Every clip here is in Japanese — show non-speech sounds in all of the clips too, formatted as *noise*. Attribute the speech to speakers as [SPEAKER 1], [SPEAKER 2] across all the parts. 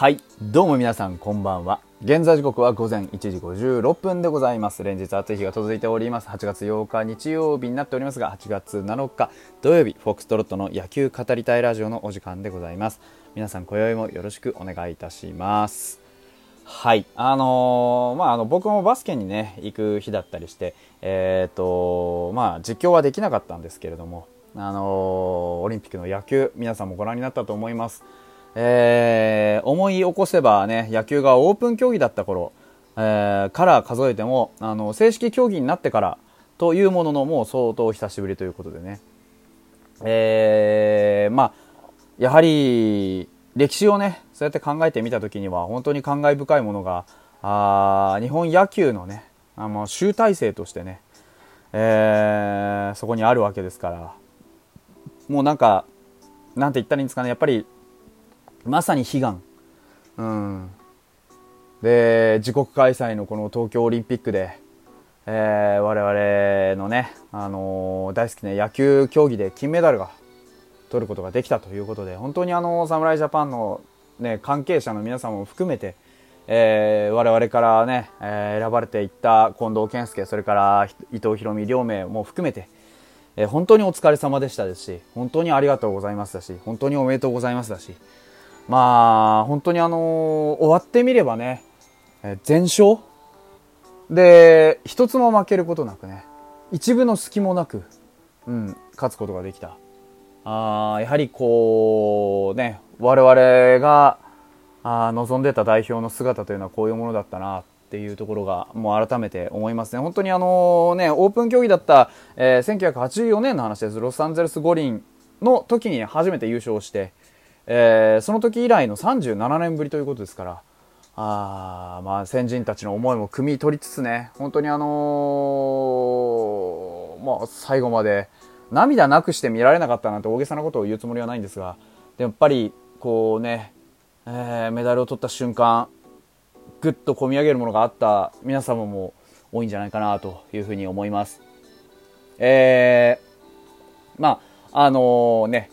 [SPEAKER 1] はい。どうも皆さんこんばんは。現在時刻は午前1時56分でございます。連日暑い日が続いております。8月8日日曜日になっておりますが8月7日土曜日フォックストロットの野球語りたいラジオのお時間でございます。皆さん今宵もよろしくお願いいたします。はい。あのー、まああの僕もバスケにね行く日だったりしてえっ、ー、とまあ実況はできなかったんですけれどもあのー、オリンピックの野球皆さんもご覧になったと思います。えー、思い起こせばね、野球がオープン競技だった頃、えー、から数えても、あの、正式競技になってからというもののもう相当久しぶりということでね。えー、まあ、やはり、歴史をね、そうやって考えてみたときには、本当に感慨深いものが、あ日本野球のね、あの集大成としてね、えー、そこにあるわけですから、もうなんか、なんて言ったらいいんですかね、やっぱりまさに悲願、うん、で自国開催のこの東京オリンピックで、えー、我々のね、あのー、大好きな野球競技で金メダルが取ることができたということで本当にあの侍ジャパンの、ね、関係者の皆さんも含めて、えー、我々からね、えー、選ばれていった近藤健介それから伊藤大海両名も含めて、えー、本当にお疲れ様でしたですし本当にありがとうございましたし本当におめでとうございますだしまあ、本当にあのー、終わってみればね、え全勝？で、一つも負けることなくね、一部の隙もなく、うん、勝つことができた。あやはりこう、ね、我々があ望んでた代表の姿というのはこういうものだったなっていうところがもう改めて思いますね。本当にあのね、オープン競技だった、えー、1984年の話です。ロサンゼルス五輪の時に初めて優勝して、えー、その時以来の37年ぶりということですから、あまあ先人たちの思いも汲み取りつつね、本当にあのー、まあ最後まで涙なくして見られなかったなんて大げさなことを言うつもりはないんですが、やっぱりこうね、えー、メダルを取った瞬間、ぐっと込み上げるものがあった皆様も多いんじゃないかなというふうに思います。えー、まあ、あのー、ね、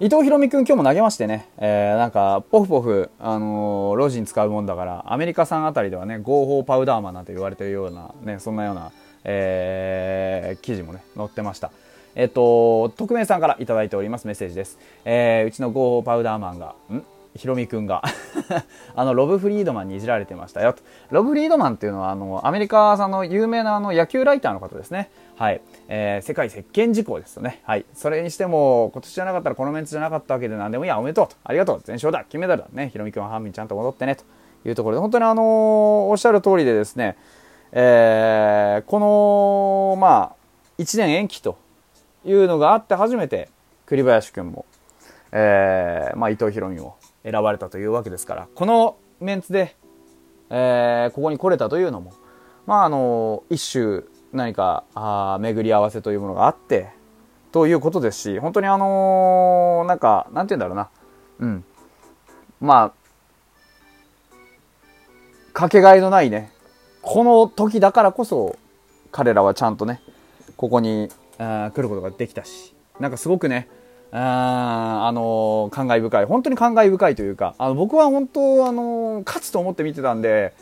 [SPEAKER 1] 伊藤博美君今日も投げましてね、えー、なんか、ポフポフ、あのー、ロジに使うもんだから、アメリカ産あたりではね、合法パウダーマンなんて言われてるような、ね、そんなような、えー、記事もね、載ってました。えっと、匿名さんからいただいておりますメッセージです。えー、うちの合法パウダーマンが、ん？ヒロミくんが *laughs* あの、ロブ・フリードマンにいじられてましたよ。ロブ・フリードマンっていうのは、あの、アメリカさんの有名なあの野球ライターの方ですね。はい。えー、世界石鹸事項ですよね。はい。それにしても、今年じゃなかったらこのメンツじゃなかったわけで何でもいいや、おめでとうと。ありがとう。全勝だ。金メダルだ。ね。ヒロミくんはハンミンちゃんと戻ってね。というところで、本当にあのー、おっしゃる通りでですね、えー、この、まあ、1年延期というのがあって初めて、栗林くんも、えー、まあ、伊藤博美も選ばれたというわけですから、このメンツで、えー、ここに来れたというのも、まあ、あの、一種何か、あ巡り合わせというものがあって、ということですし、本当にあのー、なんか、なんて言うんだろうな。うん。まあ、かけがえのないね、この時だからこそ、彼らはちゃんとね、ここにあ来ることができたし、なんかすごくね、あの、感慨深い。本当に感慨深いというか、あの僕は本当、あの、勝つと思って見てたんで、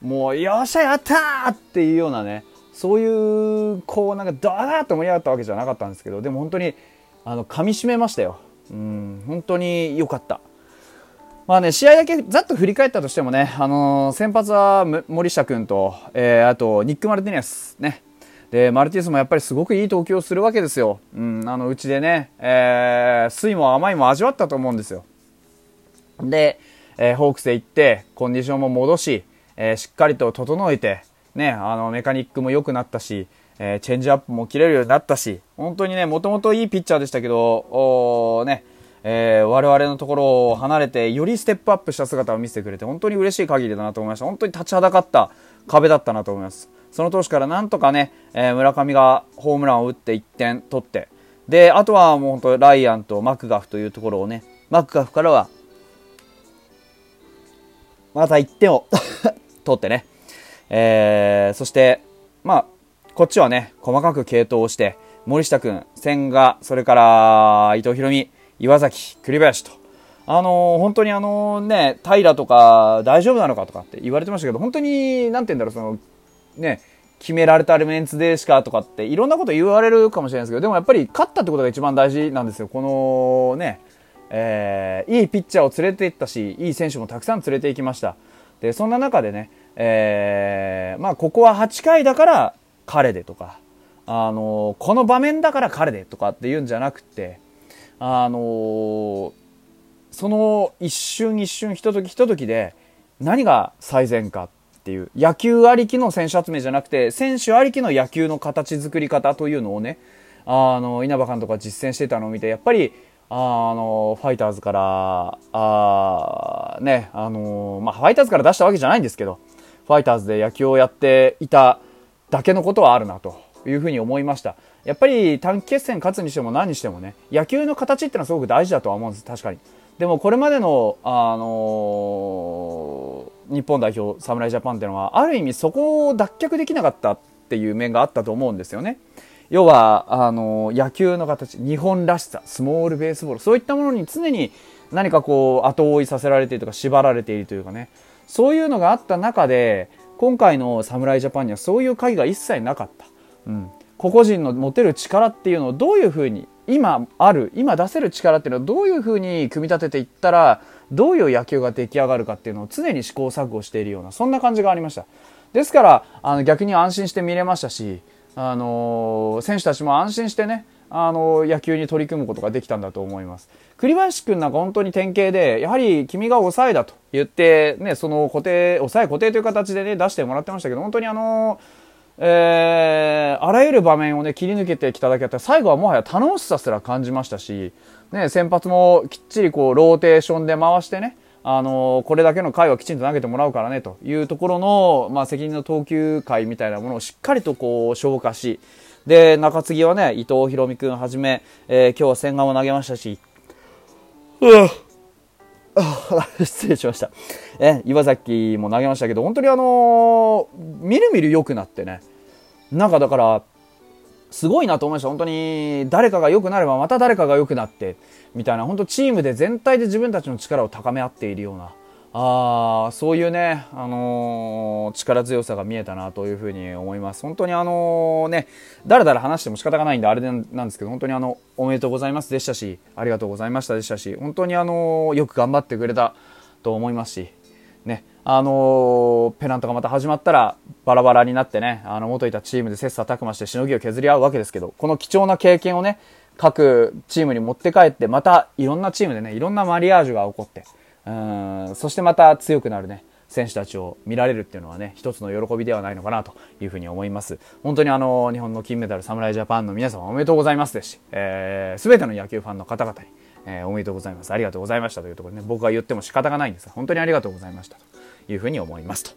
[SPEAKER 1] もう、よっしゃ、やったーっていうようなね、そういう、こう、なんか、ダーッと盛り上がったわけじゃなかったんですけど、でも本当に、あの、噛み締めましたよ。うん、本当に良かった。まあね、試合だけざっと振り返ったとしてもね、あのー、先発は森下君と、えー、あと、ニック・マルティネス、ね、で、マルティスもやっぱりすごくいい投球をするわけですよ。うん、あの、うちでね、えー、酸も甘いも味わったと思うんですよ。で、えー、ホークスへ行って、コンディションも戻し、えー、しっかりと整えて、ね、あの、メカニックも良くなったし、えー、チェンジアップも切れるようになったし、本当にね、もともといいピッチャーでしたけど、おね、えー、我々のところを離れて、よりステップアップした姿を見せてくれて、本当に嬉しい限りだなと思いました。本当に立ちはだかった壁だったなと思います。その投手からなんとかね、えー、村上がホームランを打って1点取って、で、あとはもう本当ライアンとマクガフというところをね、マクガフからは、また1点を *laughs* 取ってね、えー、そして、まあ、こっちはね、細かく継投をして、森下君、千賀、それから伊藤博美、岩崎、栗林と、あのー、本当にあのね、平とか大丈夫なのかとかって言われてましたけど、本当に、なんて言うんだろう、その、ね、決められたメンツでしかとかっていろんなこと言われるかもしれないですけど、でもやっぱり勝ったってことが一番大事なんですよ。このね、えー、いいピッチャーを連れて行ったし、いい選手もたくさん連れて行きました。で、そんな中でね、えー、まあ、ここは8回だから彼でとか、あのこの場面だから彼でとかって言うんじゃなくて、あのその一瞬一瞬ひとときひとときで何が最善かっていう野球ありきの選手集めじゃなくて選手ありきの野球の形作り方というのをねあの稲葉監督が実践してたのを見てやっぱりあのファイターズからあねあのまあ、ファイターズから出したわけじゃないんですけどファイターズで野球をやっていただけのことはあるなというふうに思いました。やっぱり短期決戦勝つにしても何にしてもね、野球の形ってのはすごく大事だとは思うんです、確かに。でもこれまでの、あのー、日本代表、侍ジャパンっていうのは、ある意味そこを脱却できなかったっていう面があったと思うんですよね。要は、あの、野球の形、日本らしさ、スモールベースボール、そういったものに常に何かこう、後追いさせられているとか、縛られているというかね、そういうのがあった中で、今回の侍ジャパンにはそういう鍵が一切なかった。うん。個々人の持てる力っていうのをどういうふうに今ある今出せる力っていうのはどういうふうに組み立てていったらどういう野球が出来上がるかっていうのを常に試行錯誤しているようなそんな感じがありました。ですからあの逆に安心して見れましたし、あの、選手たちも安心してねあの野球に取り組むことができたんだと思います。栗林君なんか本当に典型でやはり君が抑えだと言ってねその固定抑え固定という形でね出してもらってましたけど本当にあのーえー、あらゆる場面をね、切り抜けてきただけあって、最後はもはや楽しさすら感じましたし、ね、先発もきっちりこう、ローテーションで回してね、あの、これだけの回はきちんと投げてもらうからね、というところの、まあ、責任の投球回みたいなものをしっかりとこう、消化し、で、中継ぎはね、伊藤博美君はじめ、えー、今日は千賀も投げましたし、うわ *laughs* 失礼しました。え、岩崎も投げましたけど、本当にあのー、みるみる良くなってね。なんかだから、すごいなと思いました。本当に、誰かが良くなればまた誰かが良くなって、みたいな、本当チームで全体で自分たちの力を高め合っているような、あそういうね、あのー、力強さが見えたなというふうに思います。本当にあのね、だらだら話しても仕方がないんであれなんですけど、本当にあの、おめでとうございますでしたし、ありがとうございましたでしたし、本当にあのよく頑張ってくれたと思いますし、ね、あのペナントがまた始まったらバラバラになってね、あの、元いたチームで切磋琢磨してしのぎを削り合うわけですけど、この貴重な経験をね、各チームに持って帰って、またいろんなチームでね、いろんなマリアージュが起こって、うんそしてまた強くなるね選手たちを見られるっていうのはね一つの喜びではないのかなというふうに思います。本当にあの日本の金メダル侍ジャパンの皆様おめでとうございますですし、えー、全ての野球ファンの方々に、えー、おめでとうございます。ありがとうございましたというところでね僕が言っても仕方がないんです。が本当にありがとうございましたと。いうふうに思いますと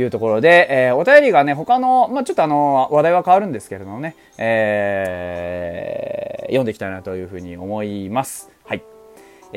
[SPEAKER 1] いうところで、えー、お便りがね、他の、まあ、ちょっとあの、話題は変わるんですけれどもね、えー、読んでいきたいなというふうに思います。はい。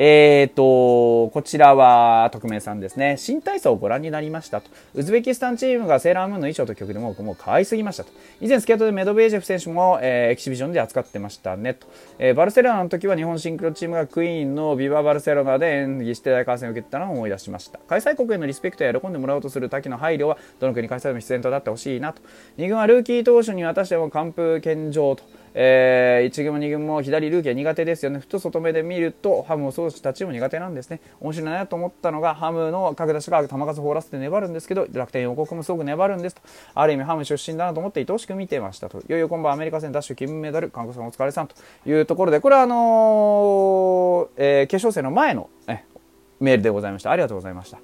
[SPEAKER 1] えっ、ー、と、こちらは匿名さんですね。新体操をご覧になりましたと。ウズベキスタンチームがセーラームーンの衣装と曲でももう可愛すぎましたと。以前スケートでメドベージェフ選手も、えー、エキシビジョンで扱ってましたねと。えー、バルセロナの時は日本シンクロチームがクイーンのビババルセロナで演技して大観戦を受けたのを思い出しました。開催国へのリスペクトや喜んでもらおうとする滝の配慮はどの国開催でも必然となってほしいなと。2軍はルーキー投手に渡しても完封献上と。えー、1軍も2軍も左ルーキーは苦手ですよね。ふと外目で見ると、ハムもそうしたチーム苦手なんですね。面白いなと思ったのが、ハムの各打者が球数を放らせて粘るんですけど、楽天予告もすごく粘るんですと。ある意味ハム出身だなと思って愛おしく見てましたと。いよいよ今晩アメリカ戦ダッシュ金メダル、韓国さんお疲れさんというところで、これはあのー、えー、決勝戦の前の、ね、メールでございました。ありがとうございました。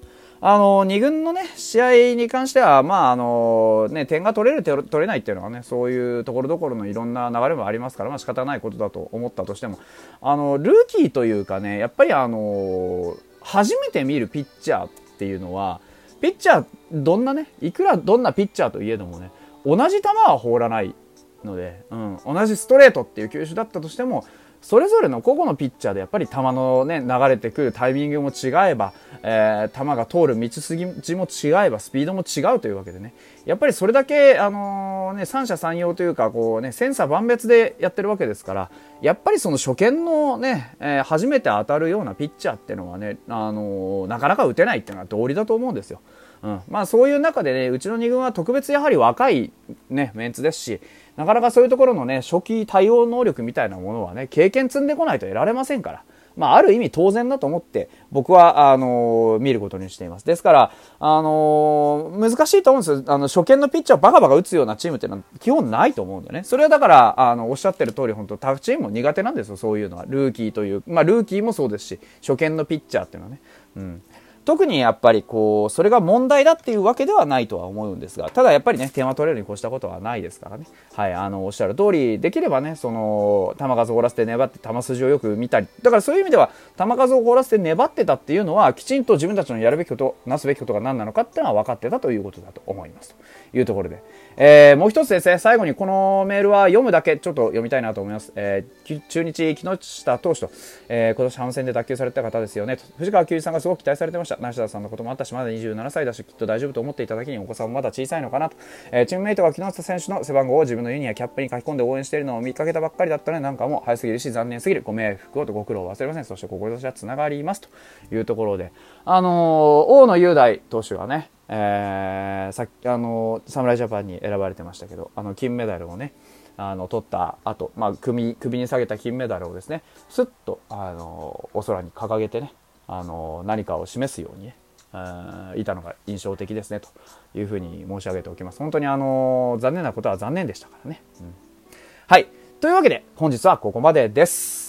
[SPEAKER 1] あの2軍の、ね、試合に関しては、まああのね、点が取れる、取れないっていうのは、ね、そういうところどころのいろんな流れもありますから、まあ仕方ないことだと思ったとしても。あのルーキーというかねやっぱり、あの初めて見るピッチャーっていうのはピッチャーどんなねいくらどんなピッチャーといえどもね同じ球は放らないので、うん、同じストレートっていう球種だったとしてもそれぞれの個々のピッチャーでやっぱり球のね、流れてくるタイミングも違えば、えー、球が通る道筋も違えば、スピードも違うというわけでね、やっぱりそれだけ、あのー、ね、三者三様というか、こうね、千差万別でやってるわけですから、やっぱりその初見のね、えー、初めて当たるようなピッチャーっていうのはね、あのー、なかなか打てないっていうのは道理だと思うんですよ。うん、まあそういう中でね、うちの2軍は特別やはり若いね、メンツですし、なかなかそういうところのね、初期対応能力みたいなものはね、経験積んでこないと得られませんから。まあ、ある意味当然だと思って、僕は、あのー、見ることにしています。ですから、あのー、難しいと思うんですよ。あの、初見のピッチャーバカバカ打つようなチームっていうのは基本ないと思うんだよね。それはだから、あの、おっしゃってる通り、本当タフチームも苦手なんですよ、そういうのは。ルーキーという、まあ、ルーキーもそうですし、初見のピッチャーっていうのはね。うん。特にやっぱりこう、それが問題だっていうわけではないとは思うんですが、ただやっぱりね、点は取れるに越したことはないですからね。はい、あの、おっしゃる通り、できればね、その、球数を凍らせて粘って球筋をよく見たり、だからそういう意味では、球数を凍らせて粘ってたっていうのは、きちんと自分たちのやるべきこと、なすべきことが何なのかっていうのは分かってたということだと思います。いうところで。えー、もう一つですね、最後にこのメールは読むだけちょっと読みたいなと思います。えー、中日木下投手と、えー、今年反戦で脱臼された方ですよね。藤川球児さんがすごく期待されてました。梨田さんのこともあったし、まだ27歳だし、きっと大丈夫と思っていただけにお子さんもまだ小さいのかなと。えー、チームメイトが木下選手の背番号を自分のユニやキャップに書き込んで応援しているのを見かけたばっかりだったので、なんかもう早すぎるし、残念すぎる。ご迷惑をとご苦労を忘れません。そして志はつながりますというところで、あのー、大野雄大投手がね、えー、さっきあの侍ジャパンに選ばれてましたけどあの金メダルをねあの取った後、まあ首首に下げた金メダルをですねすっとあのお空に掲げてねあの何かを示すようにねいたのが印象的ですねというふうに申し上げておきます。本当にあの残念なことは残念でしたからね。うん、はい。というわけで本日はここまでです。